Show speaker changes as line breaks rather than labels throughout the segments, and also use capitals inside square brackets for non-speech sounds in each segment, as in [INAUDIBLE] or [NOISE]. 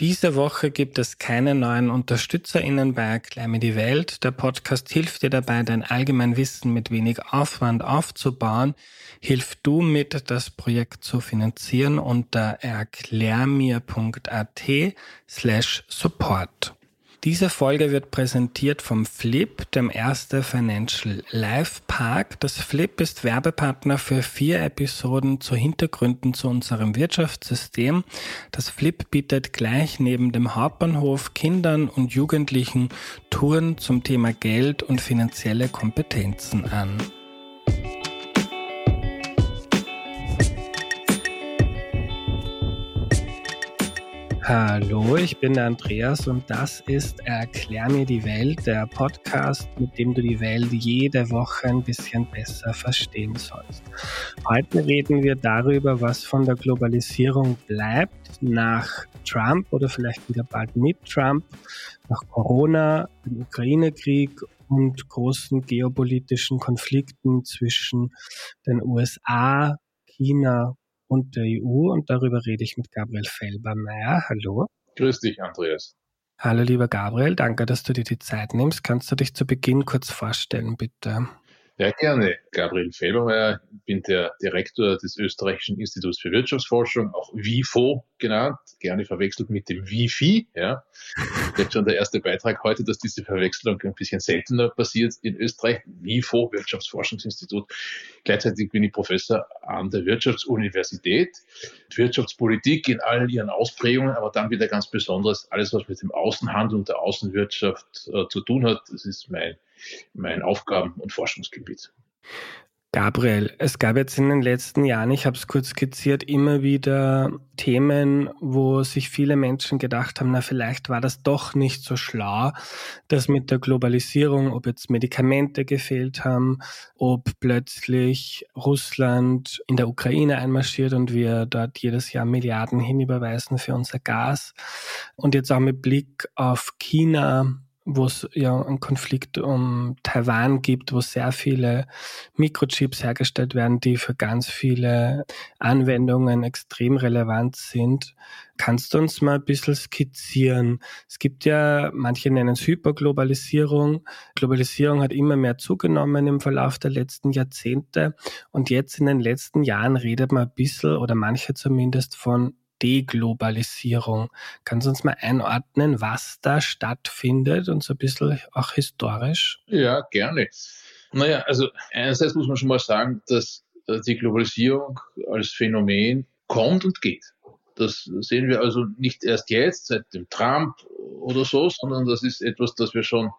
Diese Woche gibt es keine neuen UnterstützerInnen bei Erklär die Welt. Der Podcast hilft dir dabei, dein Allgemeinwissen mit wenig Aufwand aufzubauen. Hilf du mit, das Projekt zu finanzieren unter erklärmir.at slash support. Diese Folge wird präsentiert vom Flip, dem Erste Financial Life Park. Das Flip ist Werbepartner für vier Episoden zu Hintergründen zu unserem Wirtschaftssystem. Das Flip bietet gleich neben dem Hauptbahnhof Kindern und Jugendlichen Touren zum Thema Geld und finanzielle Kompetenzen an. Hallo, ich bin der Andreas und das ist Erklär mir die Welt, der Podcast, mit dem du die Welt jede Woche ein bisschen besser verstehen sollst. Heute reden wir darüber, was von der Globalisierung bleibt nach Trump oder vielleicht wieder bald mit Trump, nach Corona, dem Ukraine-Krieg und großen geopolitischen Konflikten zwischen den USA, China und der EU und darüber rede ich mit Gabriel Felbermeier. Hallo.
Grüß dich, Andreas.
Hallo, lieber Gabriel, danke, dass du dir die Zeit nimmst. Kannst du dich zu Beginn kurz vorstellen, bitte?
Ja, gerne. Gabriel Felbermeier, bin der Direktor des Österreichischen Instituts für Wirtschaftsforschung, auch WIFO genannt, gerne verwechselt mit dem WIFI. Ja. Jetzt schon der erste Beitrag heute, dass diese Verwechslung ein bisschen seltener passiert in Österreich. WIFO, Wirtschaftsforschungsinstitut. Gleichzeitig bin ich Professor an der Wirtschaftsuniversität. Wirtschaftspolitik in all ihren Ausprägungen, aber dann wieder ganz besonders alles, was mit dem Außenhandel und der Außenwirtschaft äh, zu tun hat. Das ist mein mein Aufgaben- und Forschungsgebiet.
Gabriel, es gab jetzt in den letzten Jahren, ich habe es kurz skizziert, immer wieder Themen, wo sich viele Menschen gedacht haben, na vielleicht war das doch nicht so schlau, dass mit der Globalisierung, ob jetzt Medikamente gefehlt haben, ob plötzlich Russland in der Ukraine einmarschiert und wir dort jedes Jahr Milliarden hinüberweisen für unser Gas. Und jetzt auch mit Blick auf China, wo es ja einen Konflikt um Taiwan gibt, wo sehr viele Mikrochips hergestellt werden, die für ganz viele Anwendungen extrem relevant sind. Kannst du uns mal ein bisschen skizzieren? Es gibt ja, manche nennen es Hyperglobalisierung. Globalisierung hat immer mehr zugenommen im Verlauf der letzten Jahrzehnte. Und jetzt in den letzten Jahren redet man ein bisschen oder manche zumindest von Deglobalisierung. Kannst du uns mal einordnen, was da stattfindet und so ein bisschen auch historisch?
Ja, gerne. Naja, also einerseits muss man schon mal sagen, dass die Globalisierung als Phänomen kommt und geht. Das sehen wir also nicht erst jetzt, seit dem Trump oder so, sondern das ist etwas, das wir schon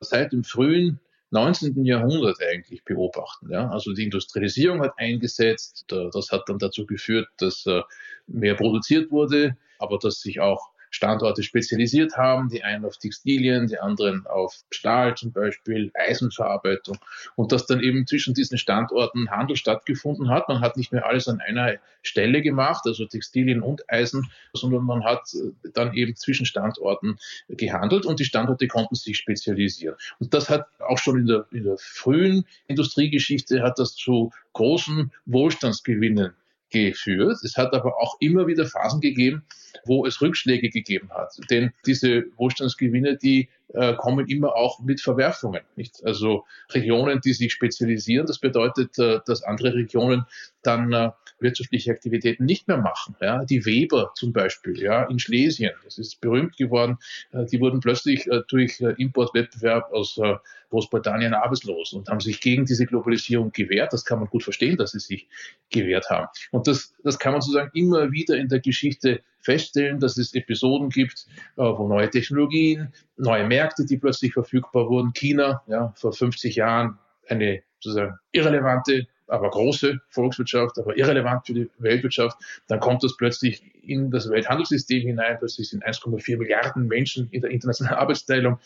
seit dem frühen 19. Jahrhundert eigentlich beobachten. Ja? Also die Industrialisierung hat eingesetzt, das hat dann dazu geführt, dass äh, mehr produziert wurde, aber dass sich auch Standorte spezialisiert haben, die einen auf Textilien, die anderen auf Stahl zum Beispiel, Eisenverarbeitung und dass dann eben zwischen diesen Standorten Handel stattgefunden hat. Man hat nicht mehr alles an einer Stelle gemacht, also Textilien und Eisen, sondern man hat äh, dann eben zwischen Standorten gehandelt und die Standorte konnten sich spezialisieren. Und das hat auch schon in der, in der frühen Industriegeschichte hat das zu großen Wohlstandsgewinnen geführt. Es hat aber auch immer wieder Phasen gegeben, wo es Rückschläge gegeben hat. Denn diese Wohlstandsgewinne, die äh, kommen immer auch mit Verwerfungen. Nicht? Also Regionen, die sich spezialisieren, das bedeutet, äh, dass andere Regionen dann äh, wirtschaftliche Aktivitäten nicht mehr machen. Ja? Die Weber zum Beispiel ja, in Schlesien, das ist berühmt geworden, äh, die wurden plötzlich äh, durch äh, Importwettbewerb aus Großbritannien arbeitslos und haben sich gegen diese Globalisierung gewehrt. Das kann man gut verstehen, dass sie sich gewehrt haben. Und das, das kann man sozusagen immer wieder in der Geschichte feststellen, dass es Episoden gibt, äh, wo neue Technologien, neue Märkte, die plötzlich verfügbar wurden. China, ja, vor 50 Jahren eine sozusagen irrelevante, aber große Volkswirtschaft, aber irrelevant für die Weltwirtschaft. Dann kommt das plötzlich in das Welthandelssystem hinein. Plötzlich sind 1,4 Milliarden Menschen in der internationalen [LAUGHS] Arbeitsteilung.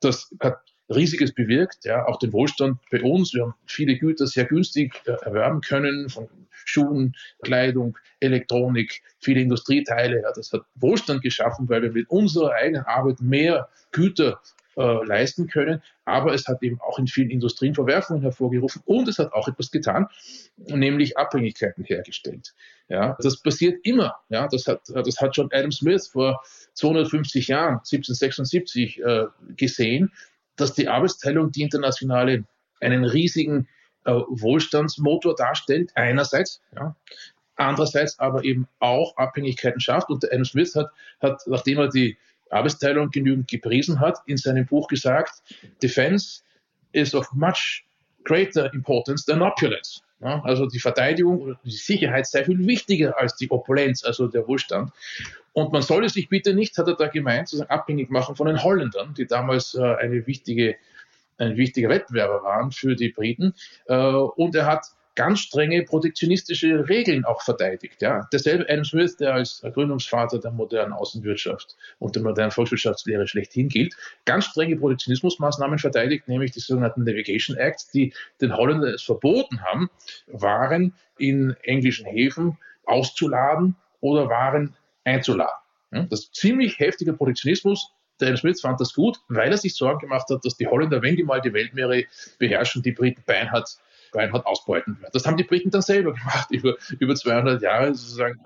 Das hat Riesiges bewirkt, ja, auch den Wohlstand bei uns. Wir haben viele Güter sehr günstig äh, erwerben können, von Schuhen, Kleidung, Elektronik, viele Industrieteile. Ja, das hat Wohlstand geschaffen, weil wir mit unserer eigenen Arbeit mehr Güter äh, leisten können. Aber es hat eben auch in vielen Industrien Verwerfungen hervorgerufen und es hat auch etwas getan, nämlich Abhängigkeiten hergestellt. Ja, das passiert immer. Ja, das hat, das hat schon Adam Smith vor 250 Jahren, 1776, äh, gesehen, dass die Arbeitsteilung die internationale einen riesigen äh, Wohlstandsmotor darstellt, einerseits, ja, andererseits aber eben auch Abhängigkeiten schafft. Und Adam Smith hat, hat, nachdem er die Arbeitsteilung genügend gepriesen hat, in seinem Buch gesagt, Defense is of much greater importance than opulence. Ja, also die Verteidigung oder die Sicherheit sei viel wichtiger als die Opulenz, also der Wohlstand. Und man solle sich bitte nicht, hat er da gemeint, abhängig machen von den Holländern, die damals äh, eine wichtige, ein wichtiger Wettbewerber waren für die Briten. Äh, und er hat ganz strenge protektionistische Regeln auch verteidigt. Ja. Derselbe Adam Smith, der als Gründungsvater der modernen Außenwirtschaft und der modernen Volkswirtschaftslehre schlechthin gilt, ganz strenge Protektionismusmaßnahmen verteidigt, nämlich die sogenannten Navigation Acts, die den Holländern es verboten haben, Waren in englischen Häfen auszuladen oder Waren einzuladen. Das ist ziemlich heftiger Protektionismus, der Adam Smith fand das gut, weil er sich Sorgen gemacht hat, dass die Holländer, wenn die mal die Weltmeere beherrschen, die Briten beinhart Reinhard ausbeuten. Das haben die Briten dann selber gemacht, [LAUGHS] über, über 200 Jahre sozusagen.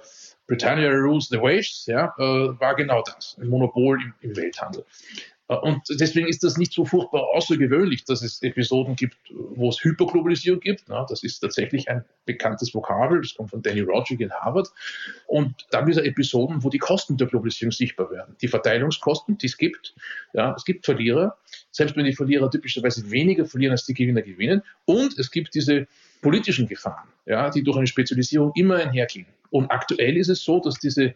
Britannia rules the waves, ja, äh, war genau das, ein Monopol im, im Welthandel. Äh, und deswegen ist das nicht so furchtbar außergewöhnlich, dass es Episoden gibt, wo es Hyperglobalisierung gibt. Das ist tatsächlich ein bekanntes Vokabel, das kommt von Danny Roderick in Harvard. Und dann wieder Episoden, wo die Kosten der Globalisierung sichtbar werden. Die Verteilungskosten, die es gibt. Ja, es gibt Verlierer, selbst wenn die Verlierer typischerweise weniger verlieren, als die Gewinner gewinnen. Und es gibt diese politischen Gefahren, ja, die durch eine Spezialisierung immer einhergehen. Und aktuell ist es so, dass diese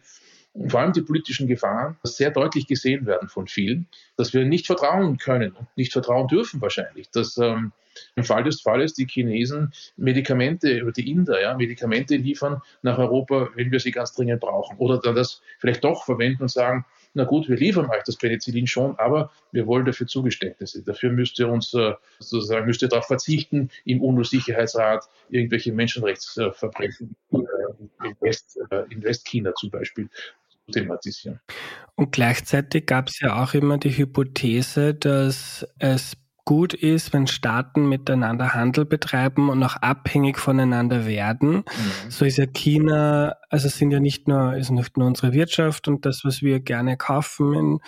vor allem die politischen Gefahren sehr deutlich gesehen werden von vielen, dass wir nicht vertrauen können und nicht vertrauen dürfen wahrscheinlich, dass ähm, im Fall des Falles die Chinesen Medikamente oder die Inder ja, Medikamente liefern nach Europa, wenn wir sie ganz dringend brauchen. Oder dann das vielleicht doch verwenden und sagen, na gut, wir liefern euch das Penicillin schon, aber wir wollen dafür Zugeständnisse. Dafür müsst ihr uns äh, sozusagen müsst ihr darauf verzichten, im UNO-Sicherheitsrat irgendwelche Menschenrechtsverbrechen äh, in, West, äh, in Westchina zum Beispiel thematisieren.
Und gleichzeitig gab es ja auch immer die Hypothese, dass es gut ist, wenn Staaten miteinander Handel betreiben und auch abhängig voneinander werden. Mhm. So ist ja China, also sind ja nicht nur, ist nicht nur unsere Wirtschaft und das, was wir gerne kaufen in,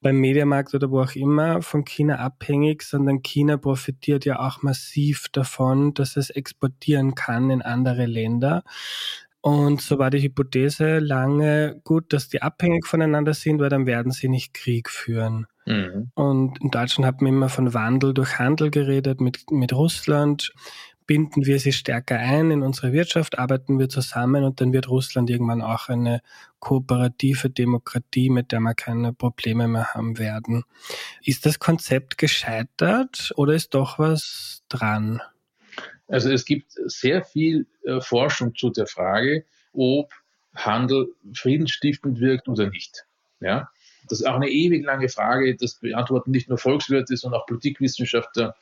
beim Mediamarkt oder wo auch immer, von China abhängig, sondern China profitiert ja auch massiv davon, dass es exportieren kann in andere Länder. Und so war die Hypothese lange gut, dass die abhängig voneinander sind, weil dann werden sie nicht Krieg führen. Mhm. Und in Deutschland hat man immer von Wandel durch Handel geredet mit, mit Russland. Binden wir sie stärker ein in unsere Wirtschaft, arbeiten wir zusammen und dann wird Russland irgendwann auch eine kooperative Demokratie, mit der wir keine Probleme mehr haben werden. Ist das Konzept gescheitert oder ist doch was dran?
Also es gibt sehr viel äh, Forschung zu der Frage, ob Handel friedensstiftend wirkt oder nicht. Ja? Das ist auch eine ewig lange Frage. Das beantworten nicht nur Volkswirte, sondern auch Politikwissenschaftler.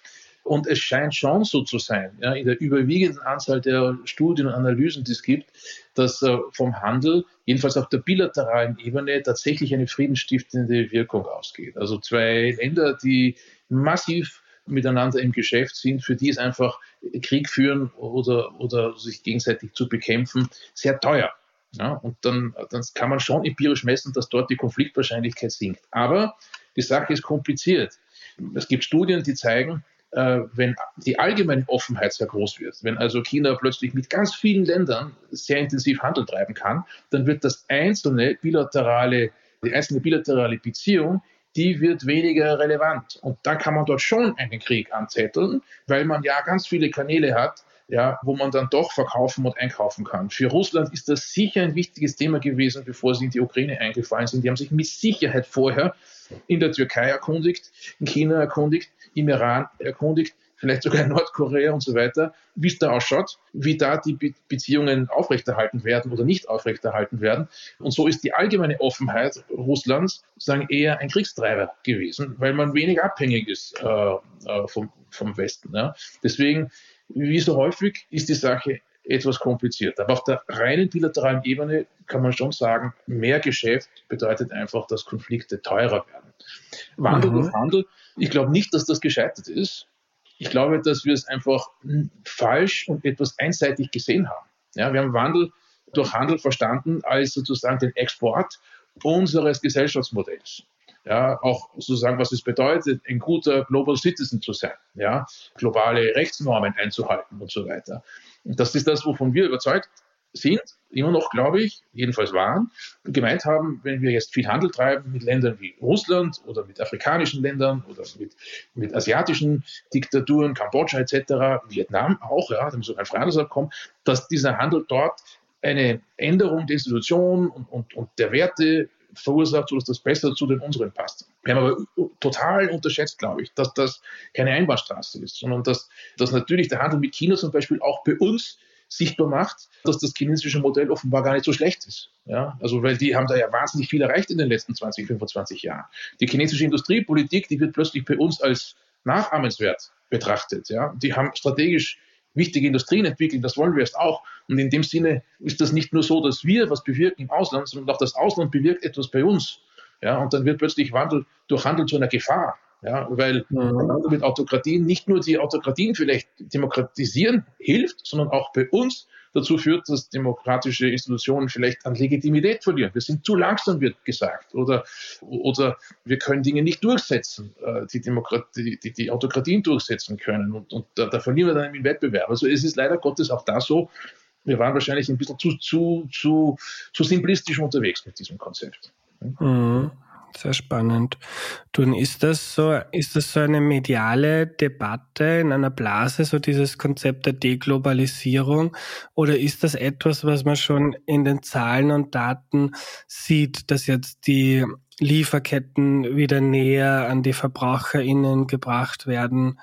Und es scheint schon so zu sein, ja, in der überwiegenden Anzahl der Studien und Analysen, die es gibt, dass äh, vom Handel, jedenfalls auf der bilateralen Ebene, tatsächlich eine friedensstiftende Wirkung ausgeht. Also zwei Länder, die massiv miteinander im Geschäft sind, für die es einfach Krieg führen oder, oder sich gegenseitig zu bekämpfen, sehr teuer. Ja, und dann, dann kann man schon empirisch messen, dass dort die Konfliktwahrscheinlichkeit sinkt. Aber die Sache ist kompliziert. Es gibt Studien, die zeigen, äh, wenn die allgemeine Offenheit sehr groß wird, wenn also China plötzlich mit ganz vielen Ländern sehr intensiv Handel treiben kann, dann wird das einzelne bilaterale, die einzelne bilaterale Beziehung die wird weniger relevant. Und dann kann man dort schon einen Krieg anzetteln, weil man ja ganz viele Kanäle hat, ja, wo man dann doch verkaufen und einkaufen kann. Für Russland ist das sicher ein wichtiges Thema gewesen, bevor sie in die Ukraine eingefallen sind. Die haben sich mit Sicherheit vorher in der Türkei erkundigt, in China erkundigt, im Iran erkundigt, vielleicht sogar in Nordkorea und so weiter, wie es da ausschaut, wie da die Be Beziehungen aufrechterhalten werden oder nicht aufrechterhalten werden. Und so ist die allgemeine Offenheit Russlands sozusagen eher ein Kriegstreiber gewesen, weil man wenig abhängig ist äh, äh vom, vom Westen. Ja. Deswegen wie so häufig ist die Sache etwas kompliziert. Aber auf der reinen bilateralen Ebene kann man schon sagen, mehr Geschäft bedeutet einfach, dass Konflikte teurer werden. Wandel mhm. durch Handel, ich glaube nicht, dass das gescheitert ist. Ich glaube, dass wir es einfach falsch und etwas einseitig gesehen haben. Ja, wir haben Wandel durch Handel verstanden als sozusagen den Export unseres Gesellschaftsmodells. Ja, auch sozusagen, was es bedeutet, ein guter Global Citizen zu sein, ja, globale Rechtsnormen einzuhalten und so weiter. Und das ist das, wovon wir überzeugt sind, immer noch, glaube ich, jedenfalls waren, gemeint haben, wenn wir jetzt viel Handel treiben mit Ländern wie Russland oder mit afrikanischen Ländern oder mit, mit asiatischen Diktaturen, Kambodscha etc., Vietnam auch, ja, muss auch ein Freihandelsabkommen, dass dieser Handel dort eine Änderung der Institutionen und, und, und der Werte verursacht, sodass das besser zu den unseren passt. Wir haben aber total unterschätzt, glaube ich, dass das keine Einbahnstraße ist, sondern dass, dass natürlich der Handel mit China zum Beispiel auch bei uns sichtbar macht, dass das chinesische Modell offenbar gar nicht so schlecht ist. Ja, also weil die haben da ja wahnsinnig viel erreicht in den letzten 20, 25 Jahren. Die chinesische Industriepolitik, die wird plötzlich bei uns als nachahmenswert betrachtet. Ja, die haben strategisch wichtige Industrien entwickeln, das wollen wir jetzt auch. Und in dem Sinne ist das nicht nur so, dass wir was bewirken im Ausland, sondern auch das Ausland bewirkt etwas bei uns. Ja, und dann wird plötzlich Wandel durch Handel zu einer Gefahr. Ja, weil mhm. mit Autokratien nicht nur die Autokratien vielleicht demokratisieren hilft, sondern auch bei uns dazu führt, dass demokratische Institutionen vielleicht an Legitimität verlieren. Wir sind zu langsam, wird gesagt. Oder, oder wir können Dinge nicht durchsetzen, äh, die, Demokratie, die, die Autokratien durchsetzen können. Und, und da, da, verlieren wir dann im Wettbewerb. Also es ist leider Gottes auch da so, wir waren wahrscheinlich ein bisschen zu, zu, zu, zu simplistisch unterwegs mit diesem Konzept.
Mhm. Sehr spannend. Du, ist das so, ist das so eine mediale Debatte in einer Blase, so dieses Konzept der Deglobalisierung? Oder ist das etwas, was man schon in den Zahlen und Daten sieht, dass jetzt die Lieferketten wieder näher an die VerbraucherInnen gebracht werden?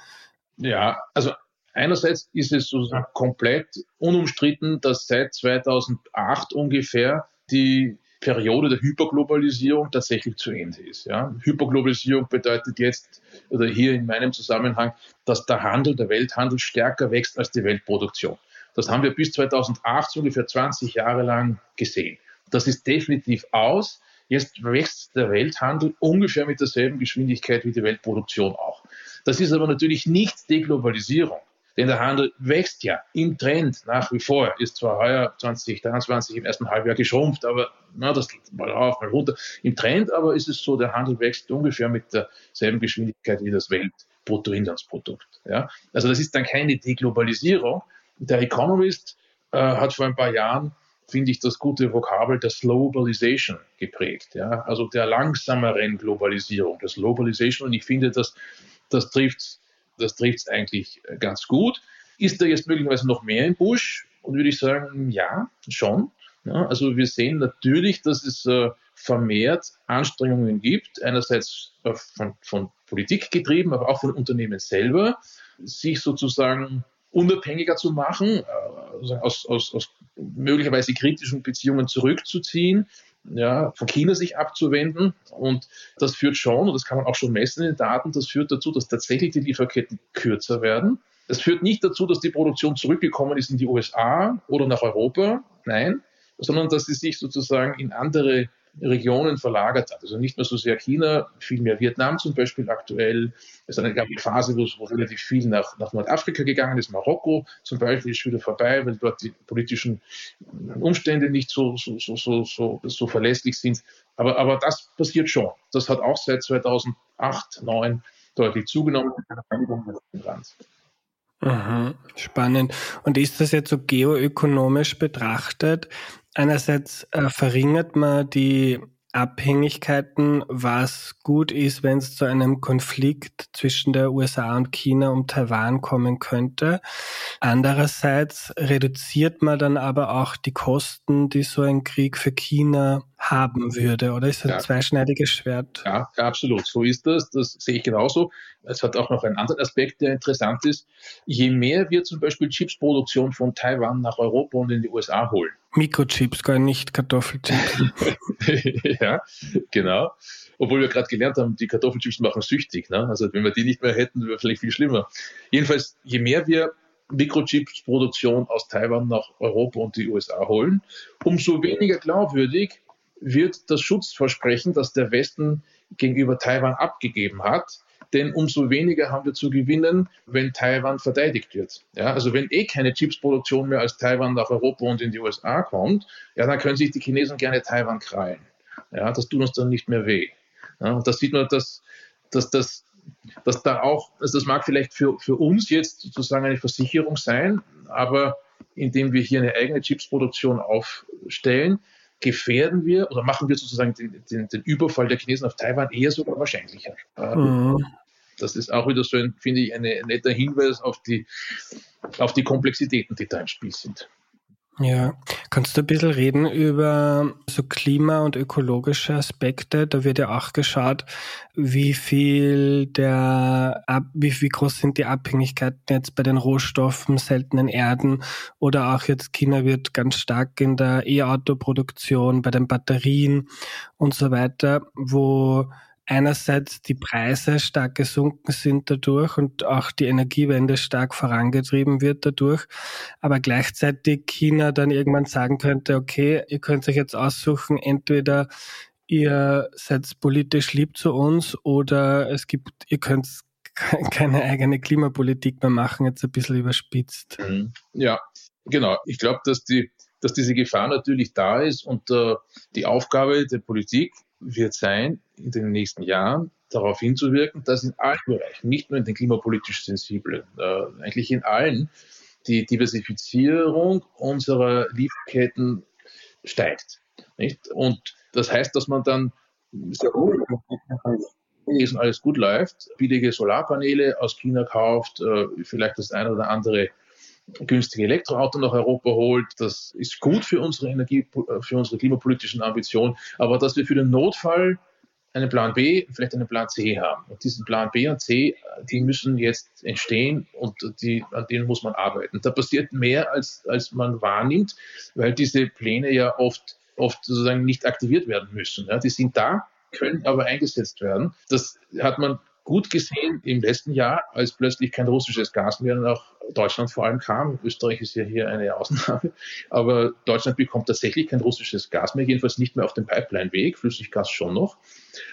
Ja, also einerseits ist es sozusagen komplett unumstritten, dass seit 2008 ungefähr die Periode der Hyperglobalisierung tatsächlich zu Ende ist. Ja. Hyperglobalisierung bedeutet jetzt, oder hier in meinem Zusammenhang, dass der Handel, der Welthandel stärker wächst als die Weltproduktion. Das haben wir bis 2008 ungefähr 20 Jahre lang gesehen. Das ist definitiv aus. Jetzt wächst der Welthandel ungefähr mit derselben Geschwindigkeit wie die Weltproduktion auch. Das ist aber natürlich nicht Deglobalisierung. Denn der Handel wächst ja im Trend nach wie vor. Ist zwar heuer 2023 im ersten Halbjahr geschrumpft, aber na, das mal rauf, mal runter. Im Trend aber ist es so, der Handel wächst ungefähr mit derselben Geschwindigkeit wie das Weltbruttoinlandsprodukt. Ja? Also das ist dann keine Deglobalisierung. Der Economist äh, hat vor ein paar Jahren finde ich das gute Vokabel der Slowbalization geprägt. Ja? Also der langsameren Globalisierung, das Globalization. Und ich finde, das, das trifft das trifft es eigentlich äh, ganz gut. Ist da jetzt möglicherweise noch mehr im Busch? Und würde ich sagen, ja, schon. Ja, also wir sehen natürlich, dass es äh, vermehrt Anstrengungen gibt, einerseits äh, von, von Politik getrieben, aber auch von Unternehmen selber, sich sozusagen unabhängiger zu machen, äh, aus, aus, aus möglicherweise kritischen Beziehungen zurückzuziehen, ja, von China sich abzuwenden. Und das führt schon, und das kann man auch schon messen in den Daten, das führt dazu, dass tatsächlich die Lieferketten kürzer werden. Das führt nicht dazu, dass die Produktion zurückgekommen ist in die USA oder nach Europa, nein, sondern dass sie sich sozusagen in andere Regionen verlagert hat. Also nicht mehr so sehr China, viel mehr Vietnam zum Beispiel aktuell. Es gab eine Phase, wo, wo relativ viel nach, nach Nordafrika gegangen ist. Marokko zum Beispiel ist wieder vorbei, weil dort die politischen Umstände nicht so, so, so, so, so, so verlässlich sind. Aber, aber das passiert schon. Das hat auch seit 2008, 2009 deutlich zugenommen.
Mhm, spannend. Und ist das jetzt so geoökonomisch betrachtet? Einerseits äh, verringert man die Abhängigkeiten, was gut ist, wenn es zu einem Konflikt zwischen der USA und China um Taiwan kommen könnte. Andererseits reduziert man dann aber auch die Kosten, die so ein Krieg für China haben würde, oder ist das ja. ein zweischneidiges Schwert?
Ja, absolut. So ist das. Das sehe ich genauso. Es hat auch noch einen anderen Aspekt, der interessant ist. Je mehr wir zum Beispiel Chipsproduktion von Taiwan nach Europa und in die USA holen,
Mikrochips, gar nicht Kartoffelchips. [LAUGHS]
ja, genau. Obwohl wir gerade gelernt haben, die Kartoffelchips machen süchtig. Ne? Also wenn wir die nicht mehr hätten, wäre vielleicht viel schlimmer. Jedenfalls, je mehr wir Mikrochips-Produktion aus Taiwan nach Europa und die USA holen, umso weniger glaubwürdig wird das Schutzversprechen, das der Westen gegenüber Taiwan abgegeben hat, denn umso weniger haben wir zu gewinnen, wenn Taiwan verteidigt wird. Ja, also wenn eh keine Chipsproduktion mehr aus Taiwan nach Europa und in die USA kommt, ja, dann können sich die Chinesen gerne Taiwan krallen. Ja, das tut uns dann nicht mehr weh. Ja, das sieht man, dass, dass, dass, dass da auch, also das mag vielleicht für, für uns jetzt sozusagen eine Versicherung sein, aber indem wir hier eine eigene Chipsproduktion aufstellen, gefährden wir oder machen wir sozusagen den, den, den Überfall der Chinesen auf Taiwan eher sogar wahrscheinlicher. Mhm. Das ist auch wieder so ein, finde ich, ein netter Hinweis auf die, auf die Komplexitäten, die da im Spiel sind.
Ja, kannst du ein bisschen reden über so Klima- und ökologische Aspekte? Da wird ja auch geschaut, wie viel der, wie, wie groß sind die Abhängigkeiten jetzt bei den Rohstoffen, seltenen Erden oder auch jetzt China wird ganz stark in der E-Auto-Produktion, bei den Batterien und so weiter, wo einerseits die Preise stark gesunken sind dadurch und auch die Energiewende stark vorangetrieben wird dadurch, aber gleichzeitig China dann irgendwann sagen könnte, okay, ihr könnt euch jetzt aussuchen, entweder ihr seid politisch lieb zu uns oder es gibt, ihr könnt [LAUGHS] keine eigene Klimapolitik mehr machen, jetzt ein bisschen überspitzt.
Mhm. Ja, genau. Ich glaube, dass die dass diese Gefahr natürlich da ist und äh, die Aufgabe der Politik wird sein, in den nächsten Jahren darauf hinzuwirken, dass in allen Bereichen, nicht nur in den klimapolitisch sensiblen, äh, eigentlich in allen, die Diversifizierung unserer Lieferketten steigt. Nicht? Und das heißt, dass man dann sehr alles gut läuft, billige Solarpaneele aus China kauft, äh, vielleicht das eine oder andere günstige Elektroauto nach Europa holt. Das ist gut für unsere Energie, für unsere klimapolitischen Ambitionen. Aber dass wir für den Notfall einen Plan B, vielleicht einen Plan C haben. Und diesen Plan B und C, die müssen jetzt entstehen und die, an denen muss man arbeiten. Da passiert mehr, als, als man wahrnimmt, weil diese Pläne ja oft, oft sozusagen nicht aktiviert werden müssen. Ja, die sind da, können aber eingesetzt werden. Das hat man gut gesehen im letzten Jahr, als plötzlich kein russisches Gas mehr nach Deutschland vor allem kam. Österreich ist ja hier eine Ausnahme. Aber Deutschland bekommt tatsächlich kein russisches Gas mehr, jedenfalls nicht mehr auf dem Pipeline-Weg, Flüssiggas schon noch.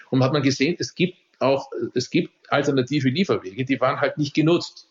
Und hat man gesehen, es gibt auch, es gibt alternative Lieferwege, die waren halt nicht genutzt.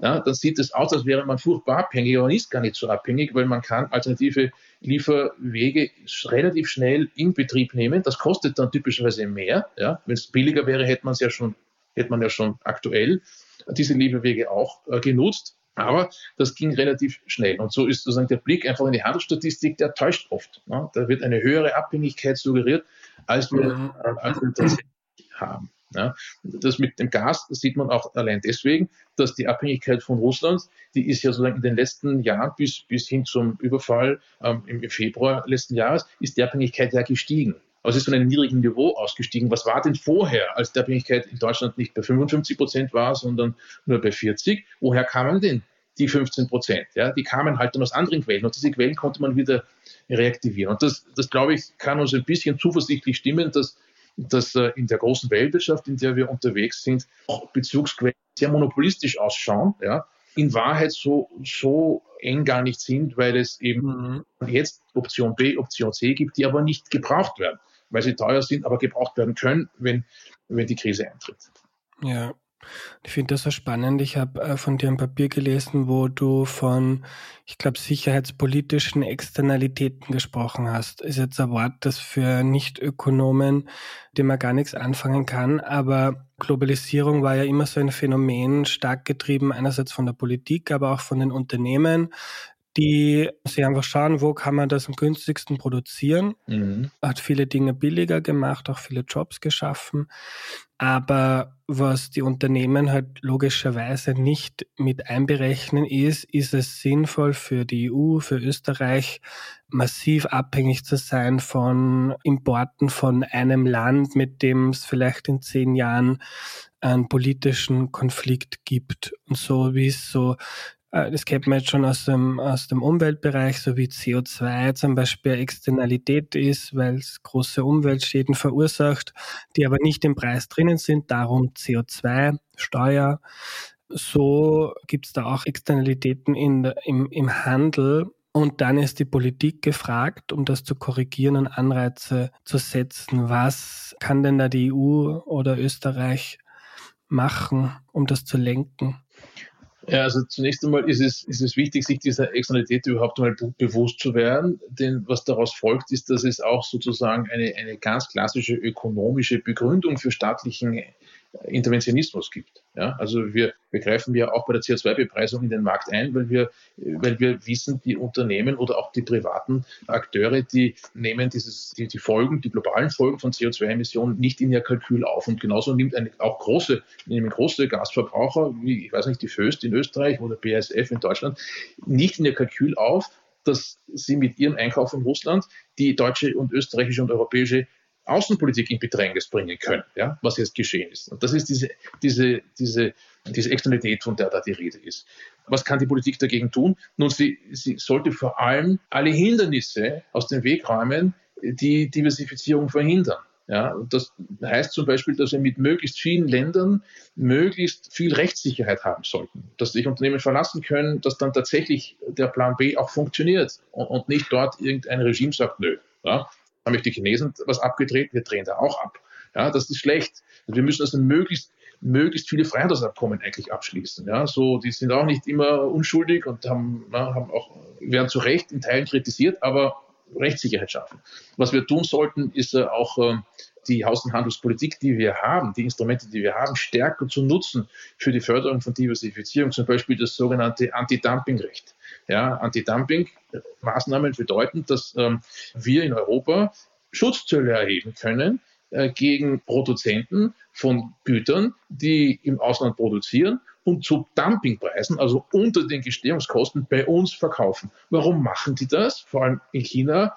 Ja, dann sieht es aus, als wäre man furchtbar abhängig, aber man ist gar nicht so abhängig, weil man kann alternative Lieferwege relativ schnell in Betrieb nehmen. Das kostet dann typischerweise mehr. Ja. Wenn es billiger wäre, hätte man es ja schon hätte man ja schon aktuell diese Lieferwege auch äh, genutzt. Aber das ging relativ schnell. Und so ist sozusagen der Blick einfach in die Handelsstatistik, der täuscht oft. Ne? Da wird eine höhere Abhängigkeit suggeriert, als wir, mhm. als wir tatsächlich haben. Ja? Das mit dem Gas das sieht man auch allein deswegen, dass die Abhängigkeit von Russland, die ist ja sozusagen in den letzten Jahren bis, bis hin zum Überfall ähm, im Februar letzten Jahres, ist die Abhängigkeit ja gestiegen. Aber es ist von einem niedrigen Niveau ausgestiegen. Was war denn vorher, als die Abhängigkeit in Deutschland nicht bei 55 Prozent war, sondern nur bei 40? Woher kamen denn die 15 Prozent? Ja, die kamen halt dann aus anderen Quellen und diese Quellen konnte man wieder reaktivieren. Und das, das glaube ich, kann uns ein bisschen zuversichtlich stimmen, dass, dass äh, in der großen Weltwirtschaft, in der wir unterwegs sind, auch Bezugsquellen sehr monopolistisch ausschauen. Ja, in Wahrheit so, so eng gar nicht sind, weil es eben mhm. jetzt Option B, Option C gibt, die aber nicht gebraucht werden weil sie teuer sind, aber gebraucht werden können, wenn, wenn die Krise eintritt.
Ja, ich finde das so spannend. Ich habe äh, von dir ein Papier gelesen, wo du von, ich glaube, sicherheitspolitischen Externalitäten gesprochen hast. Ist jetzt ein Wort, das für Nicht-Ökonomen, dem man gar nichts anfangen kann. Aber Globalisierung war ja immer so ein Phänomen, stark getrieben einerseits von der Politik, aber auch von den Unternehmen die sich einfach schauen, wo kann man das am günstigsten produzieren. Mhm. Hat viele Dinge billiger gemacht, auch viele Jobs geschaffen. Aber was die Unternehmen halt logischerweise nicht mit einberechnen ist, ist es sinnvoll für die EU, für Österreich, massiv abhängig zu sein von Importen von einem Land, mit dem es vielleicht in zehn Jahren einen politischen Konflikt gibt. Und so wie es so das kennt man jetzt schon aus dem, aus dem Umweltbereich, so wie CO2 zum Beispiel Externalität ist, weil es große Umweltschäden verursacht, die aber nicht im Preis drinnen sind, darum CO2, Steuer. so gibt es da auch Externalitäten in im, im Handel. Und dann ist die Politik gefragt, um das zu korrigieren und Anreize zu setzen. Was kann denn da die EU oder Österreich machen, um das zu lenken?
Ja, also zunächst einmal ist es, ist es wichtig, sich dieser Externalität überhaupt mal bewusst zu werden. Denn was daraus folgt, ist, dass es auch sozusagen eine, eine ganz klassische ökonomische Begründung für staatlichen Interventionismus gibt. Ja, also wir, wir greifen ja auch bei der CO2-Bepreisung in den Markt ein, weil wir, weil wir wissen, die Unternehmen oder auch die privaten Akteure, die nehmen dieses, die, die Folgen, die globalen Folgen von CO2-Emissionen nicht in ihr Kalkül auf. Und genauso nimmt eine, auch große, nehmen große Gasverbraucher, wie, ich weiß nicht, die Föst in Österreich oder BASF in Deutschland, nicht in ihr Kalkül auf, dass sie mit ihrem Einkauf in Russland die deutsche und österreichische und europäische Außenpolitik in Bedrängnis bringen können, ja, was jetzt geschehen ist. Und das ist diese, diese, diese, diese Externalität, von der da die Rede ist. Was kann die Politik dagegen tun? Nun, sie, sie sollte vor allem alle Hindernisse aus dem Weg räumen, die Diversifizierung verhindern. Ja, das heißt zum Beispiel, dass wir mit möglichst vielen Ländern möglichst viel Rechtssicherheit haben sollten, dass sich Unternehmen verlassen können, dass dann tatsächlich der Plan B auch funktioniert und, und nicht dort irgendein Regime sagt, nö. Ja, haben euch die Chinesen was abgedreht, wir drehen da auch ab. Ja, das ist schlecht. Also wir müssen also möglichst, möglichst viele Freihandelsabkommen eigentlich abschließen. Ja, so, die sind auch nicht immer unschuldig und haben, na, haben auch, werden zu Recht in Teilen kritisiert, aber Rechtssicherheit schaffen. Was wir tun sollten, ist äh, auch äh, die Haus- und Handelspolitik, die wir haben, die Instrumente, die wir haben, stärker zu nutzen für die Förderung von Diversifizierung, zum Beispiel das sogenannte Anti-Dumping-Recht. Ja, Anti-Dumping-Maßnahmen bedeuten, dass ähm, wir in Europa Schutzzölle erheben können äh, gegen Produzenten von Gütern, die im Ausland produzieren und zu Dumpingpreisen, also unter den Gestehungskosten, bei uns verkaufen. Warum machen die das? Vor allem in China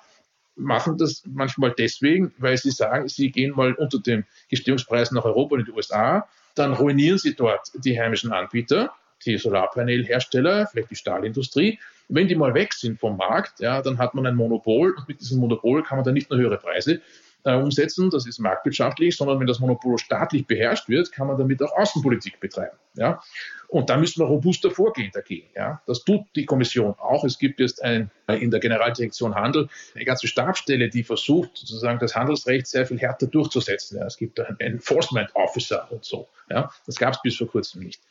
machen das manchmal deswegen, weil sie sagen, sie gehen mal unter den Gestehungspreisen nach Europa und in die USA, dann ruinieren sie dort die heimischen Anbieter die Solarpanelhersteller, vielleicht die Stahlindustrie, wenn die mal weg sind vom Markt, ja, dann hat man ein Monopol und mit diesem Monopol kann man dann nicht nur höhere Preise äh, umsetzen, das ist marktwirtschaftlich, sondern wenn das Monopol staatlich beherrscht wird, kann man damit auch Außenpolitik betreiben. Ja? Und da müssen wir robuster vorgehen dagegen. Ja? Das tut die Kommission auch. Es gibt jetzt ein, äh, in der Generaldirektion Handel eine ganze Stabstelle, die versucht, sozusagen das Handelsrecht sehr viel härter durchzusetzen. Ja? Es gibt einen Enforcement Officer und so. Ja? Das gab es bis vor kurzem nicht.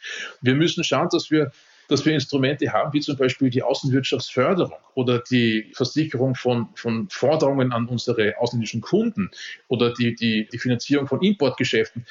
Wir müssen schauen, dass wir dass wir Instrumente haben, wie zum Beispiel die Außenwirtschaftsförderung oder die Versicherung von, von Forderungen an unsere ausländischen Kunden oder die, die, die Finanzierung von Importgeschäften,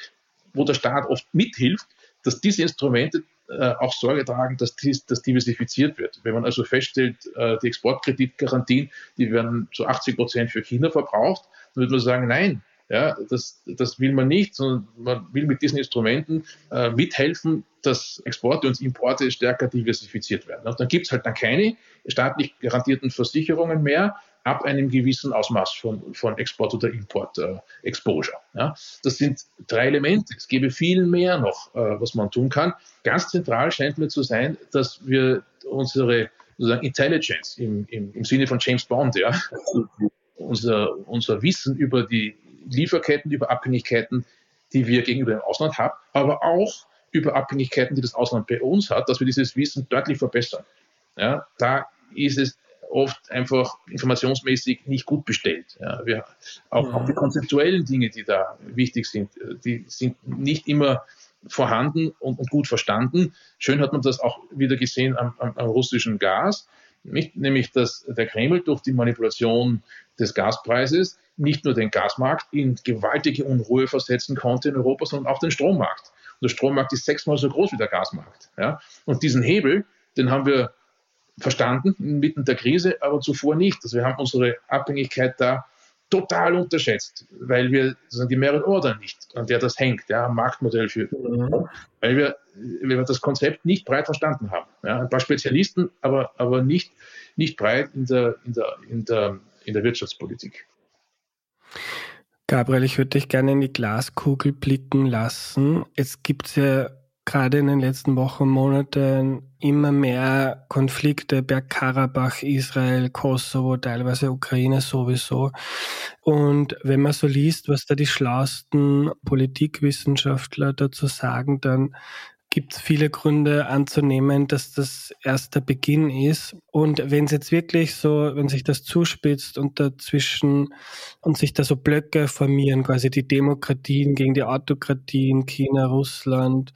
wo der Staat oft mithilft, dass diese Instrumente äh, auch Sorge tragen, dass dies dass diversifiziert wird. Wenn man also feststellt, äh, die Exportkreditgarantien, die werden zu 80 Prozent für China verbraucht, dann würde man sagen, nein, ja, das, das will man nicht, sondern man will mit diesen Instrumenten äh, mithelfen, dass Exporte und Importe stärker diversifiziert werden. Und dann gibt es halt dann keine staatlich garantierten Versicherungen mehr ab einem gewissen Ausmaß von, von Export- oder Import-Exposure. Äh, ja. Das sind drei Elemente. Es gäbe viel mehr noch, äh, was man tun kann. Ganz zentral scheint mir zu sein, dass wir unsere sozusagen Intelligence im, im, im Sinne von James Bond, ja, [LAUGHS] unser, unser Wissen über die Lieferketten, über Abhängigkeiten, die wir gegenüber dem Ausland haben, aber auch über Abhängigkeiten, die das Ausland bei uns hat, dass wir dieses Wissen deutlich verbessern. Ja, da ist es oft einfach informationsmäßig nicht gut bestellt. Ja, wir, auch, auch, die mhm. konzeptuellen Dinge, die da wichtig sind, die sind nicht immer vorhanden und, und gut verstanden. Schön hat man das auch wieder gesehen am, am, am russischen Gas, nicht? nämlich dass der Kreml durch die Manipulation des Gaspreises nicht nur den Gasmarkt in gewaltige Unruhe versetzen konnte in Europa, sondern auch den Strommarkt. Und der Strommarkt ist sechsmal so groß wie der Gasmarkt. Ja? Und diesen Hebel, den haben wir verstanden inmitten der Krise, aber zuvor nicht. Also wir haben unsere Abhängigkeit da total unterschätzt, weil wir sozusagen die Merit Order nicht, an der das hängt, ja, Marktmodell für, mhm. weil wir, weil wir das Konzept nicht breit verstanden haben. Ja, ein paar Spezialisten, aber, aber nicht, nicht breit in der, in der, in der, in der Wirtschaftspolitik.
Gabriel, ich würde dich gerne in die Glaskugel blicken lassen. Es gibt ja gerade in den letzten Wochen, Monaten immer mehr Konflikte, Bergkarabach, Israel, Kosovo, teilweise Ukraine sowieso. Und wenn man so liest, was da die schlauesten Politikwissenschaftler dazu sagen, dann gibt es viele Gründe anzunehmen, dass das erst der Beginn ist. Und wenn es jetzt wirklich so, wenn sich das zuspitzt und dazwischen und sich da so Blöcke formieren, quasi die Demokratien gegen die Autokratien, China, Russland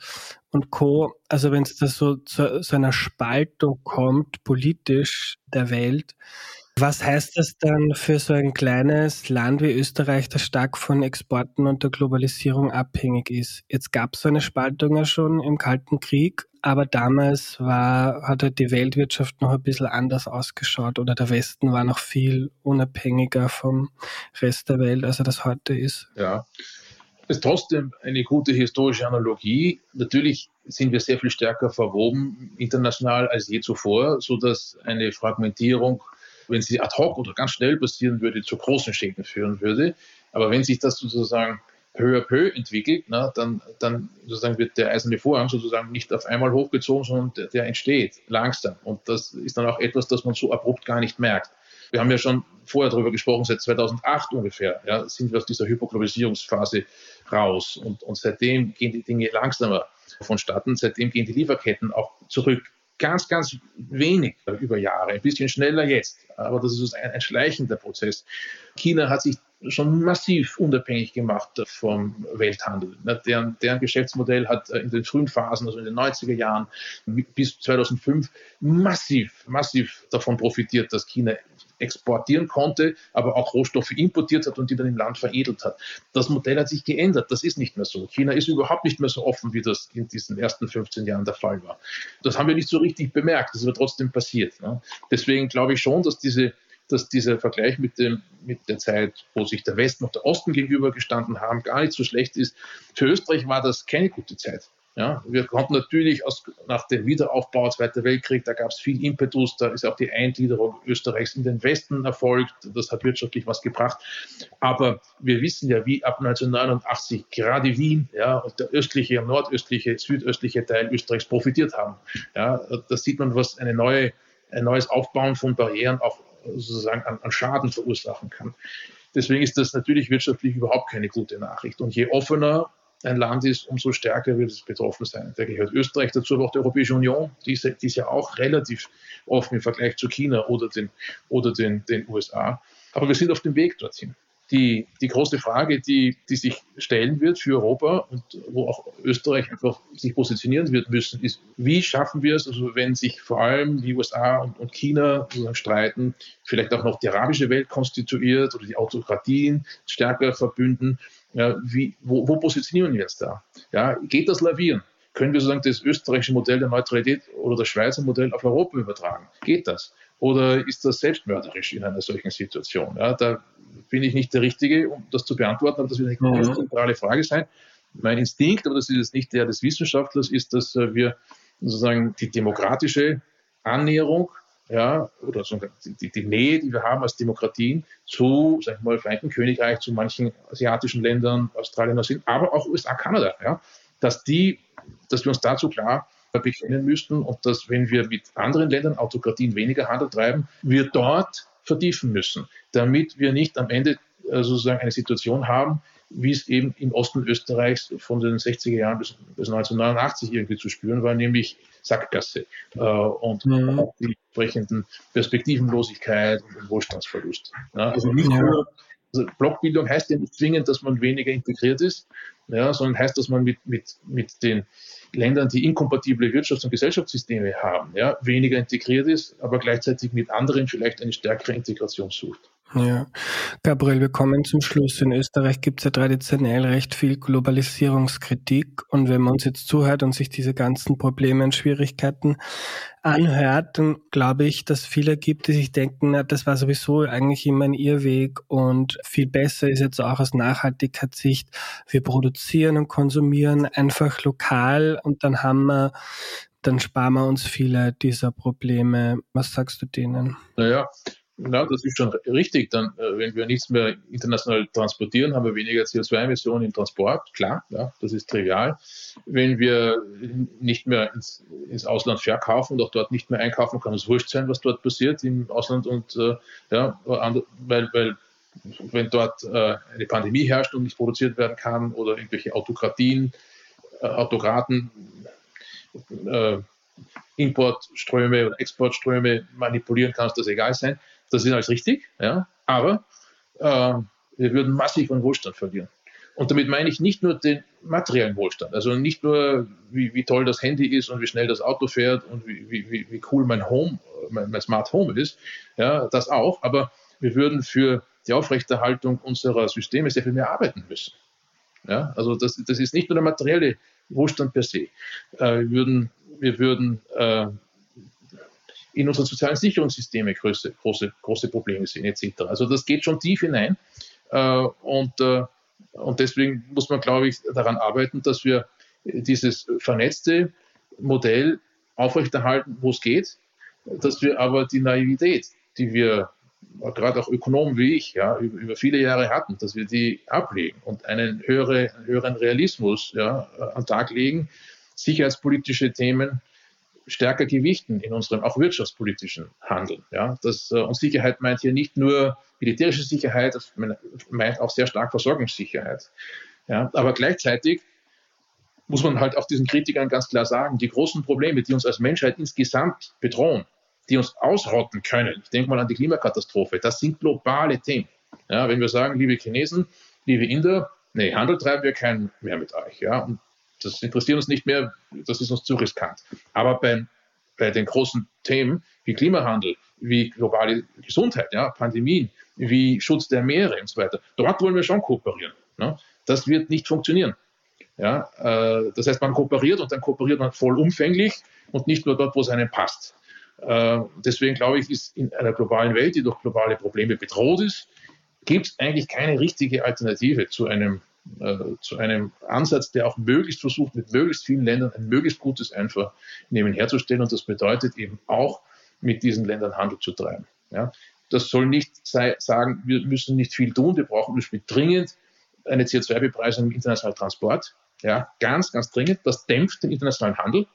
und Co. Also wenn es da so zu so einer Spaltung kommt, politisch der Welt, was heißt das dann für so ein kleines Land wie Österreich, das stark von Exporten und der Globalisierung abhängig ist? Jetzt gab es so eine Spaltung ja schon im Kalten Krieg, aber damals war, hat halt die Weltwirtschaft noch ein bisschen anders ausgeschaut oder der Westen war noch viel unabhängiger vom Rest der Welt, als er das heute ist.
Ja, ist trotzdem eine gute historische Analogie. Natürlich sind wir sehr viel stärker verwoben international als je zuvor, sodass eine Fragmentierung wenn sie ad hoc oder ganz schnell passieren würde, zu großen Schäden führen würde. Aber wenn sich das sozusagen peu à peu entwickelt, na, dann, dann sozusagen wird der eiserne Vorhang sozusagen nicht auf einmal hochgezogen, sondern der, der entsteht langsam. Und das ist dann auch etwas, das man so abrupt gar nicht merkt. Wir haben ja schon vorher darüber gesprochen, seit 2008 ungefähr, ja, sind wir aus dieser Hypoglobalisierungsphase raus. Und, und seitdem gehen die Dinge langsamer vonstatten. Seitdem gehen die Lieferketten auch zurück ganz, ganz wenig über Jahre, ein bisschen schneller jetzt, aber das ist ein, ein schleichender Prozess. China hat sich schon massiv unabhängig gemacht vom Welthandel. Deren, deren Geschäftsmodell hat in den frühen Phasen, also in den 90er Jahren bis 2005, massiv, massiv davon profitiert, dass China exportieren konnte, aber auch Rohstoffe importiert hat und die dann im Land veredelt hat. Das Modell hat sich geändert. Das ist nicht mehr so. China ist überhaupt nicht mehr so offen, wie das in diesen ersten 15 Jahren der Fall war. Das haben wir nicht so richtig bemerkt. Das ist aber trotzdem passiert. Ne? Deswegen glaube ich schon, dass diese dass dieser Vergleich mit, dem, mit der Zeit, wo sich der Westen und der Osten gegenübergestanden haben, gar nicht so schlecht ist. Für Österreich war das keine gute Zeit. Ja, wir konnten natürlich aus, nach dem Wiederaufbau Zweiter Weltkrieg, da gab es viel Impetus, da ist auch die Eingliederung Österreichs in den Westen erfolgt, das hat wirtschaftlich was gebracht. Aber wir wissen ja, wie ab 1989 gerade Wien ja, und der östliche, nordöstliche, südöstliche Teil Österreichs profitiert haben. Ja, da sieht man, was eine neue, ein neues Aufbauen von Barrieren auch sozusagen an, an Schaden verursachen kann. Deswegen ist das natürlich wirtschaftlich überhaupt keine gute Nachricht. Und je offener ein Land ist, umso stärker wird es betroffen sein. Da gehört Österreich dazu, aber auch die Europäische Union, die ist, die ist ja auch relativ offen im Vergleich zu China oder den, oder den, den USA. Aber wir sind auf dem Weg dorthin. Die, die große Frage, die, die sich stellen wird für Europa und wo auch Österreich einfach sich positionieren wird müssen, ist, wie schaffen wir es, also wenn sich vor allem die USA und, und China streiten, vielleicht auch noch die arabische Welt konstituiert oder die Autokratien stärker verbünden, ja, wie, wo, wo positionieren wir uns da? Ja, geht das Lavieren? Können wir sozusagen das österreichische Modell der Neutralität oder das Schweizer Modell auf Europa übertragen? Geht das? Oder ist das selbstmörderisch in einer solchen Situation? Ja, da bin ich nicht der Richtige, um das zu beantworten, aber das wird eine ganz zentrale Frage sein. Mein Instinkt, aber das ist jetzt nicht der des Wissenschaftlers, ist, dass äh, wir sozusagen die demokratische Annäherung ja, oder so die, die, Nähe, die wir haben als Demokratien zu, sag ich mal, Vereinten Königreich, zu manchen asiatischen Ländern, Australien, aber auch USA, Kanada, ja, dass die, dass wir uns dazu klar bekennen müssten und dass, wenn wir mit anderen Ländern Autokratien weniger Handel treiben, wir dort vertiefen müssen, damit wir nicht am Ende äh, sozusagen eine Situation haben, wie es eben im Osten Österreichs von den 60er Jahren bis, bis 1989 irgendwie zu spüren war, nämlich Sackgasse äh, und mhm. auch die entsprechenden Perspektivenlosigkeit und Wohlstandsverlust. Ja, also nicht nur also Blockbildung heißt ja nicht zwingend, dass man weniger integriert ist, ja, sondern heißt, dass man mit, mit, mit den Ländern, die inkompatible Wirtschafts- und Gesellschaftssysteme haben, ja, weniger integriert ist, aber gleichzeitig mit anderen vielleicht eine stärkere Integration sucht.
Ja, Gabriel, wir kommen zum Schluss. In Österreich gibt es ja traditionell recht viel Globalisierungskritik. Und wenn man uns jetzt zuhört und sich diese ganzen Probleme und Schwierigkeiten anhört, dann glaube ich, dass viele gibt, die sich denken, na, das war sowieso eigentlich immer ein Irrweg und viel besser ist jetzt auch aus Nachhaltigkeitssicht, wir produzieren und konsumieren einfach lokal und dann haben wir dann sparen wir uns viele dieser Probleme. Was sagst du denen?
Naja, ja, das ist schon richtig. Dann, äh, wenn wir nichts mehr international transportieren, haben wir weniger CO2-Emissionen im Transport. Klar, ja, das ist trivial. Wenn wir nicht mehr ins, ins, Ausland verkaufen und auch dort nicht mehr einkaufen, kann es wurscht sein, was dort passiert im Ausland und äh, ja, weil, weil wenn dort äh, eine Pandemie herrscht und nicht produziert werden kann oder irgendwelche Autokratien, äh, Autokraten äh, Importströme oder Exportströme manipulieren kannst, das egal sein. Das ist alles richtig, ja. Aber äh, wir würden massiv an Wohlstand verlieren. Und damit meine ich nicht nur den materiellen Wohlstand, also nicht nur, wie, wie toll das Handy ist und wie schnell das Auto fährt und wie, wie, wie cool mein Home, mein, mein Smart Home ist, ja, das auch, aber wir würden für die Aufrechterhaltung unserer Systeme sehr viel mehr arbeiten müssen. Ja, also das, das ist nicht nur der materielle Wohlstand per se. Äh, wir würden, wir würden äh, in unseren sozialen Sicherungssysteme große, große, große Probleme sehen, etc. Also das geht schon tief hinein. Äh, und, äh, und deswegen muss man, glaube ich, daran arbeiten, dass wir dieses vernetzte Modell aufrechterhalten, wo es geht, dass wir aber die Naivität, die wir gerade auch Ökonomen wie ich, ja, über, viele Jahre hatten, dass wir die ablegen und einen, höhere, höheren Realismus ja, an den Tag legen, sicherheitspolitische Themen stärker gewichten in unserem auch wirtschaftspolitischen Handeln. Ja. Das, äh, und Sicherheit meint hier nicht nur militärische Sicherheit, das meint auch sehr stark Versorgungssicherheit. Ja. Aber gleichzeitig muss man halt auch diesen Kritikern ganz klar sagen, die großen Probleme, die uns als Menschheit insgesamt bedrohen, die uns ausrotten können, ich denke mal an die Klimakatastrophe, das sind globale Themen. Ja, wenn wir sagen, liebe Chinesen, liebe Inder, nee, Handel treiben wir keinen mehr mit euch. Ja, und das interessiert uns nicht mehr, das ist uns zu riskant. Aber bei, bei den großen Themen wie Klimahandel, wie globale Gesundheit, ja, Pandemien, wie Schutz der Meere und so weiter, dort wollen wir schon kooperieren. Ne? Das wird nicht funktionieren. Ja, äh, das heißt, man kooperiert und dann kooperiert man vollumfänglich und nicht nur dort, wo es einem passt. Äh, deswegen glaube ich, ist in einer globalen Welt, die durch globale Probleme bedroht ist, gibt es eigentlich keine richtige Alternative zu einem, äh, zu einem Ansatz, der auch möglichst versucht, mit möglichst vielen Ländern ein möglichst gutes Einvernehmen herzustellen. Und das bedeutet eben auch, mit diesen Ländern Handel zu treiben. Ja? Das soll nicht sagen, wir müssen nicht viel tun, wir brauchen dringend eine CO2-Bepreisung im internationalen Transport. Ja, ganz, ganz dringend. Das dämpft den internationalen Handel.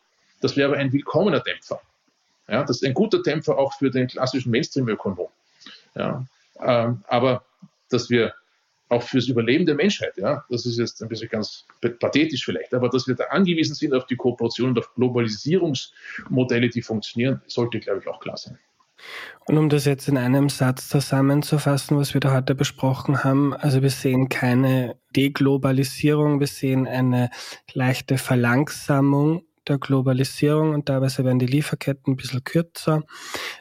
Das wäre aber ein willkommener Dämpfer. Ja, das ist ein guter Dämpfer auch für den klassischen Mainstream-Ökonom. Ja, ähm, aber dass wir auch fürs Überleben der Menschheit, ja, das ist jetzt ein bisschen ganz pathetisch vielleicht, aber dass wir da angewiesen sind auf die Kooperation und auf Globalisierungsmodelle, die funktionieren, sollte, glaube ich, auch klar sein.
Und um das jetzt in einem Satz zusammenzufassen, was wir da heute besprochen haben, also wir sehen keine Deglobalisierung, wir sehen eine leichte Verlangsamung der Globalisierung und teilweise werden die Lieferketten ein bisschen kürzer.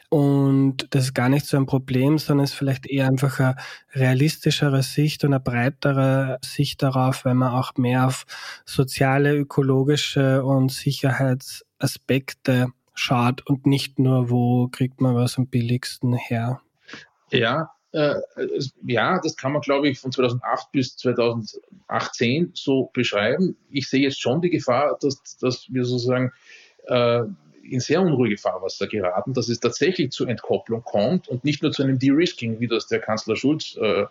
Und das ist gar nicht so ein Problem, sondern ist vielleicht eher einfach eine realistischere Sicht und eine breitere Sicht darauf, wenn man auch mehr auf soziale, ökologische und Sicherheitsaspekte schaut und nicht nur, wo kriegt man was am billigsten her.
Ja, äh, ja, das kann man, glaube ich, von 2008 bis 2018 so beschreiben. Ich sehe jetzt schon die Gefahr, dass, dass wir sozusagen äh, in sehr unruhige Fahrwasser geraten, dass es tatsächlich zur Entkopplung kommt und nicht nur zu einem De-Risking, wie das der Kanzler Schulz, äh,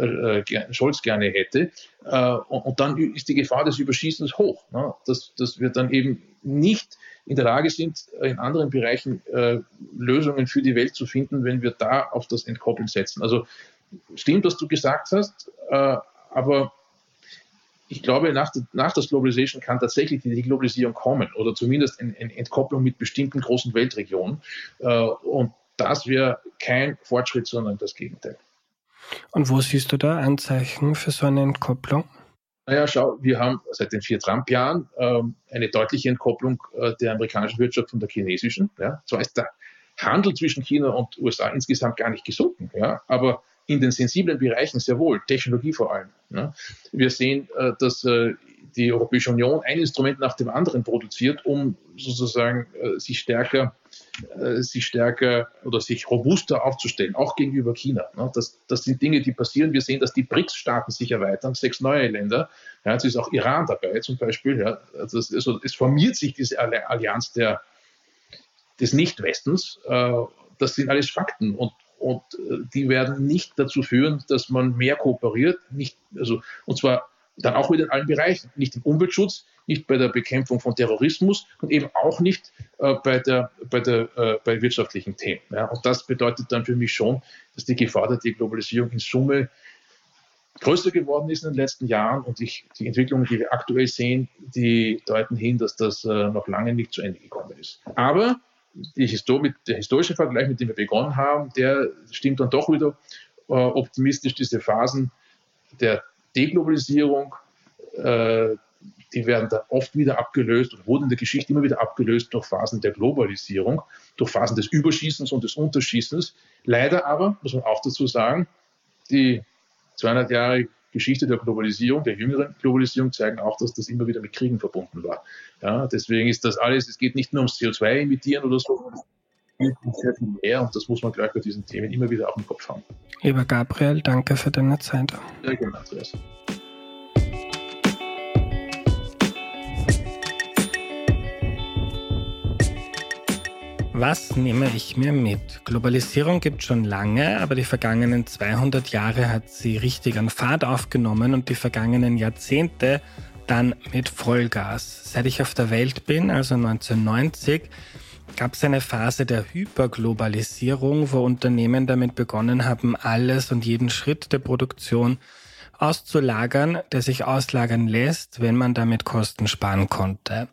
äh, Scholz gerne hätte. Äh, und, und, dann ist die Gefahr des Überschießens hoch, ne? dass, dass wir dann eben nicht in der Lage sind, in anderen Bereichen äh, Lösungen für die Welt zu finden, wenn wir da auf das Entkoppeln setzen. Also stimmt, was du gesagt hast, äh, aber ich glaube, nach, nach der Globalization kann tatsächlich die Deglobalisierung kommen oder zumindest eine, eine Entkopplung mit bestimmten großen Weltregionen. Äh, und das wäre kein Fortschritt, sondern das Gegenteil.
Und wo siehst du da Anzeichen für so eine Entkopplung?
Naja, schau, wir haben seit den vier Trump-Jahren ähm, eine deutliche Entkopplung äh, der amerikanischen Wirtschaft von der chinesischen. Ja. Zwar ist der Handel zwischen China und USA insgesamt gar nicht gesunken, ja, aber in den sensiblen Bereichen sehr wohl, Technologie vor allem. Ja. Wir sehen, äh, dass äh, die Europäische Union ein Instrument nach dem anderen produziert, um sozusagen äh, sich stärker äh, sich stärker oder sich robuster aufzustellen, auch gegenüber China. Ne? Das, das sind Dinge, die passieren. Wir sehen, dass die BRICS-Staaten sich erweitern, sechs neue Länder. Ja, jetzt ist auch Iran dabei zum Beispiel. Ja. Das, also es formiert sich diese Allianz der, des Nicht-Westens. Äh, das sind alles Fakten und, und äh, die werden nicht dazu führen, dass man mehr kooperiert, nicht, also, und zwar dann auch wieder in allen Bereichen, nicht im Umweltschutz, nicht bei der Bekämpfung von Terrorismus und eben auch nicht äh, bei, der, bei, der, äh, bei wirtschaftlichen Themen. Ja. Und das bedeutet dann für mich schon, dass die Gefahr der Deglobalisierung in Summe größer geworden ist in den letzten Jahren und ich, die Entwicklungen, die wir aktuell sehen, die deuten hin, dass das äh, noch lange nicht zu Ende gekommen ist. Aber Histor mit, der historische Vergleich, mit dem wir begonnen haben, der stimmt dann doch wieder äh, optimistisch. Diese Phasen der Deglobalisierung, äh, die werden dann oft wieder abgelöst und wurden in der Geschichte immer wieder abgelöst durch Phasen der Globalisierung, durch Phasen des Überschießens und des Unterschießens. Leider aber, muss man auch dazu sagen, die 200 Jahre Geschichte der Globalisierung, der jüngeren Globalisierung zeigen auch, dass das immer wieder mit Kriegen verbunden war. Ja, deswegen ist das alles, es geht nicht nur ums CO2-Emittieren oder so, es geht sehr viel mehr und das muss man gleich bei diesen Themen immer wieder auf den Kopf haben.
Lieber Gabriel, danke für deine Zeit.
Sehr gerne, Andreas.
Was nehme ich mir mit? Globalisierung gibt schon lange, aber die vergangenen 200 Jahre hat sie richtig an Fahrt aufgenommen und die vergangenen Jahrzehnte dann mit Vollgas. Seit ich auf der Welt bin, also 1990, gab es eine Phase der Hyperglobalisierung, wo Unternehmen damit begonnen haben, alles und jeden Schritt der Produktion auszulagern, der sich auslagern lässt, wenn man damit Kosten sparen konnte.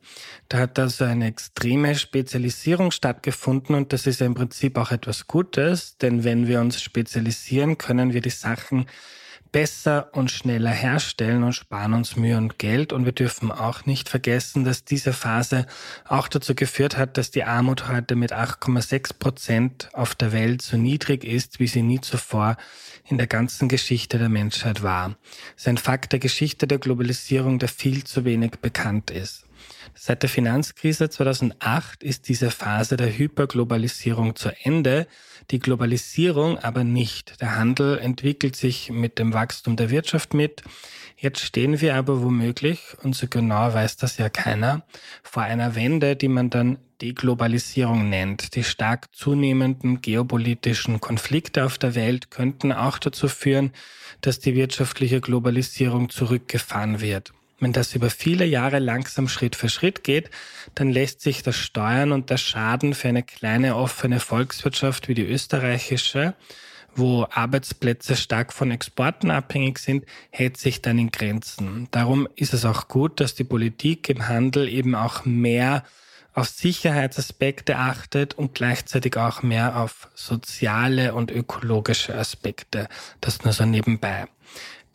Da hat also eine extreme Spezialisierung stattgefunden und das ist im Prinzip auch etwas Gutes, denn wenn wir uns spezialisieren, können wir die Sachen besser und schneller herstellen und sparen uns Mühe und Geld. Und wir dürfen auch nicht vergessen, dass diese Phase auch dazu geführt hat, dass die Armut heute mit 8,6 Prozent auf der Welt so niedrig ist, wie sie nie zuvor in der ganzen Geschichte der Menschheit war. Das ist ein Fakt der Geschichte der Globalisierung, der viel zu wenig bekannt ist. Seit der Finanzkrise 2008 ist diese Phase der Hyperglobalisierung zu Ende, die Globalisierung aber nicht. Der Handel entwickelt sich mit dem Wachstum der Wirtschaft mit. Jetzt stehen wir aber womöglich, und so genau weiß das ja keiner, vor einer Wende, die man dann Deglobalisierung nennt. Die stark zunehmenden geopolitischen Konflikte auf der Welt könnten auch dazu führen, dass die wirtschaftliche Globalisierung zurückgefahren wird. Wenn das über viele Jahre langsam Schritt für Schritt geht, dann lässt sich das Steuern und der Schaden für eine kleine offene Volkswirtschaft wie die österreichische, wo Arbeitsplätze stark von Exporten abhängig sind, hält sich dann in Grenzen. Darum ist es auch gut, dass die Politik im Handel eben auch mehr auf Sicherheitsaspekte achtet und gleichzeitig auch mehr auf soziale und ökologische Aspekte. Das nur so nebenbei.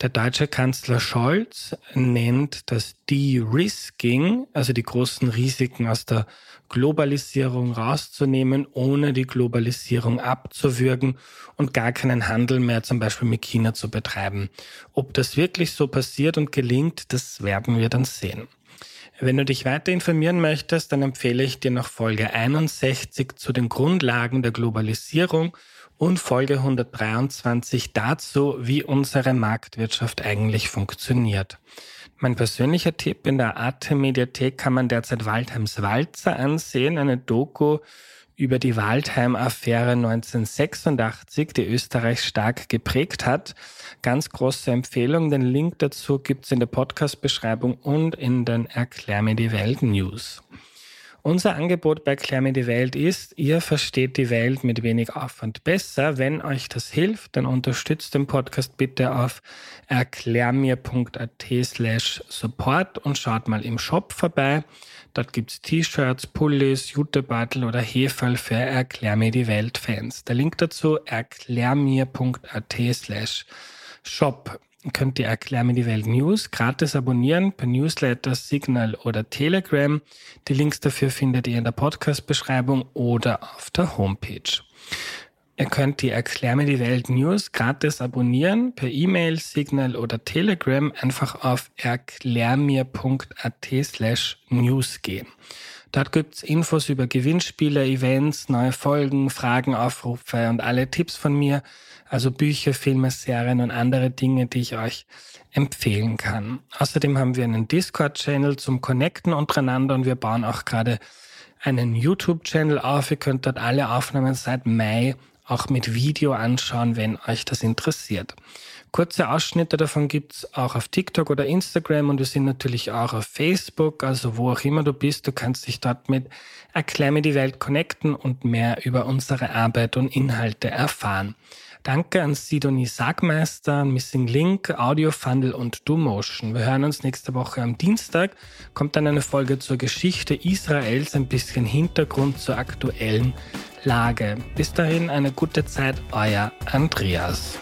Der deutsche Kanzler Scholz nennt das De-Risking, also die großen Risiken aus der Globalisierung rauszunehmen, ohne die Globalisierung abzuwürgen und gar keinen Handel mehr zum Beispiel mit China zu betreiben. Ob das wirklich so passiert und gelingt, das werden wir dann sehen. Wenn du dich weiter informieren möchtest, dann empfehle ich dir noch Folge 61 zu den Grundlagen der Globalisierung und Folge 123 dazu, wie unsere Marktwirtschaft eigentlich funktioniert. Mein persönlicher Tipp in der Arte-Mediathek kann man derzeit Waldheims Walzer ansehen, eine Doku über die Waldheim-Affäre 1986, die Österreich stark geprägt hat. Ganz große Empfehlung. Den Link dazu gibt's in der Podcast-Beschreibung und in den Erklär mir die Welt News. Unser Angebot bei Klär mir die Welt ist, ihr versteht die Welt mit wenig Aufwand besser. Wenn euch das hilft, dann unterstützt den Podcast bitte auf erklärmir.at slash support und schaut mal im Shop vorbei. Dort gibt's T-Shirts, Pullis, Jutebeutel oder Heferl für Erklär mir die Welt Fans. Der Link dazu erklärmir.at slash shop könnt ihr Erklär mir die Welt News gratis abonnieren per Newsletter, Signal oder Telegram. Die Links dafür findet ihr in der Podcast-Beschreibung oder auf der Homepage. Ihr könnt die Erklär mir die Welt News gratis abonnieren per E-Mail, Signal oder Telegram einfach auf erklärmir.at slash news gehen. Dort gibt's Infos über Gewinnspiele, Events, neue Folgen, Fragen, Aufrufe und alle Tipps von mir also Bücher, Filme, Serien und andere Dinge, die ich euch empfehlen kann. Außerdem haben wir einen Discord-Channel zum Connecten untereinander und wir bauen auch gerade einen YouTube-Channel auf. Ihr könnt dort alle Aufnahmen seit Mai auch mit Video anschauen, wenn euch das interessiert. Kurze Ausschnitte davon gibt es auch auf TikTok oder Instagram und wir sind natürlich auch auf Facebook, also wo auch immer du bist, du kannst dich dort mit Erklär mir die Welt connecten und mehr über unsere Arbeit und Inhalte erfahren. Danke an Sidonie Sagmeister, Missing Link, Audio Funnel und DoMotion. Wir hören uns nächste Woche am Dienstag. Kommt dann eine Folge zur Geschichte Israels, ein bisschen Hintergrund zur aktuellen Lage. Bis dahin eine gute Zeit, euer Andreas.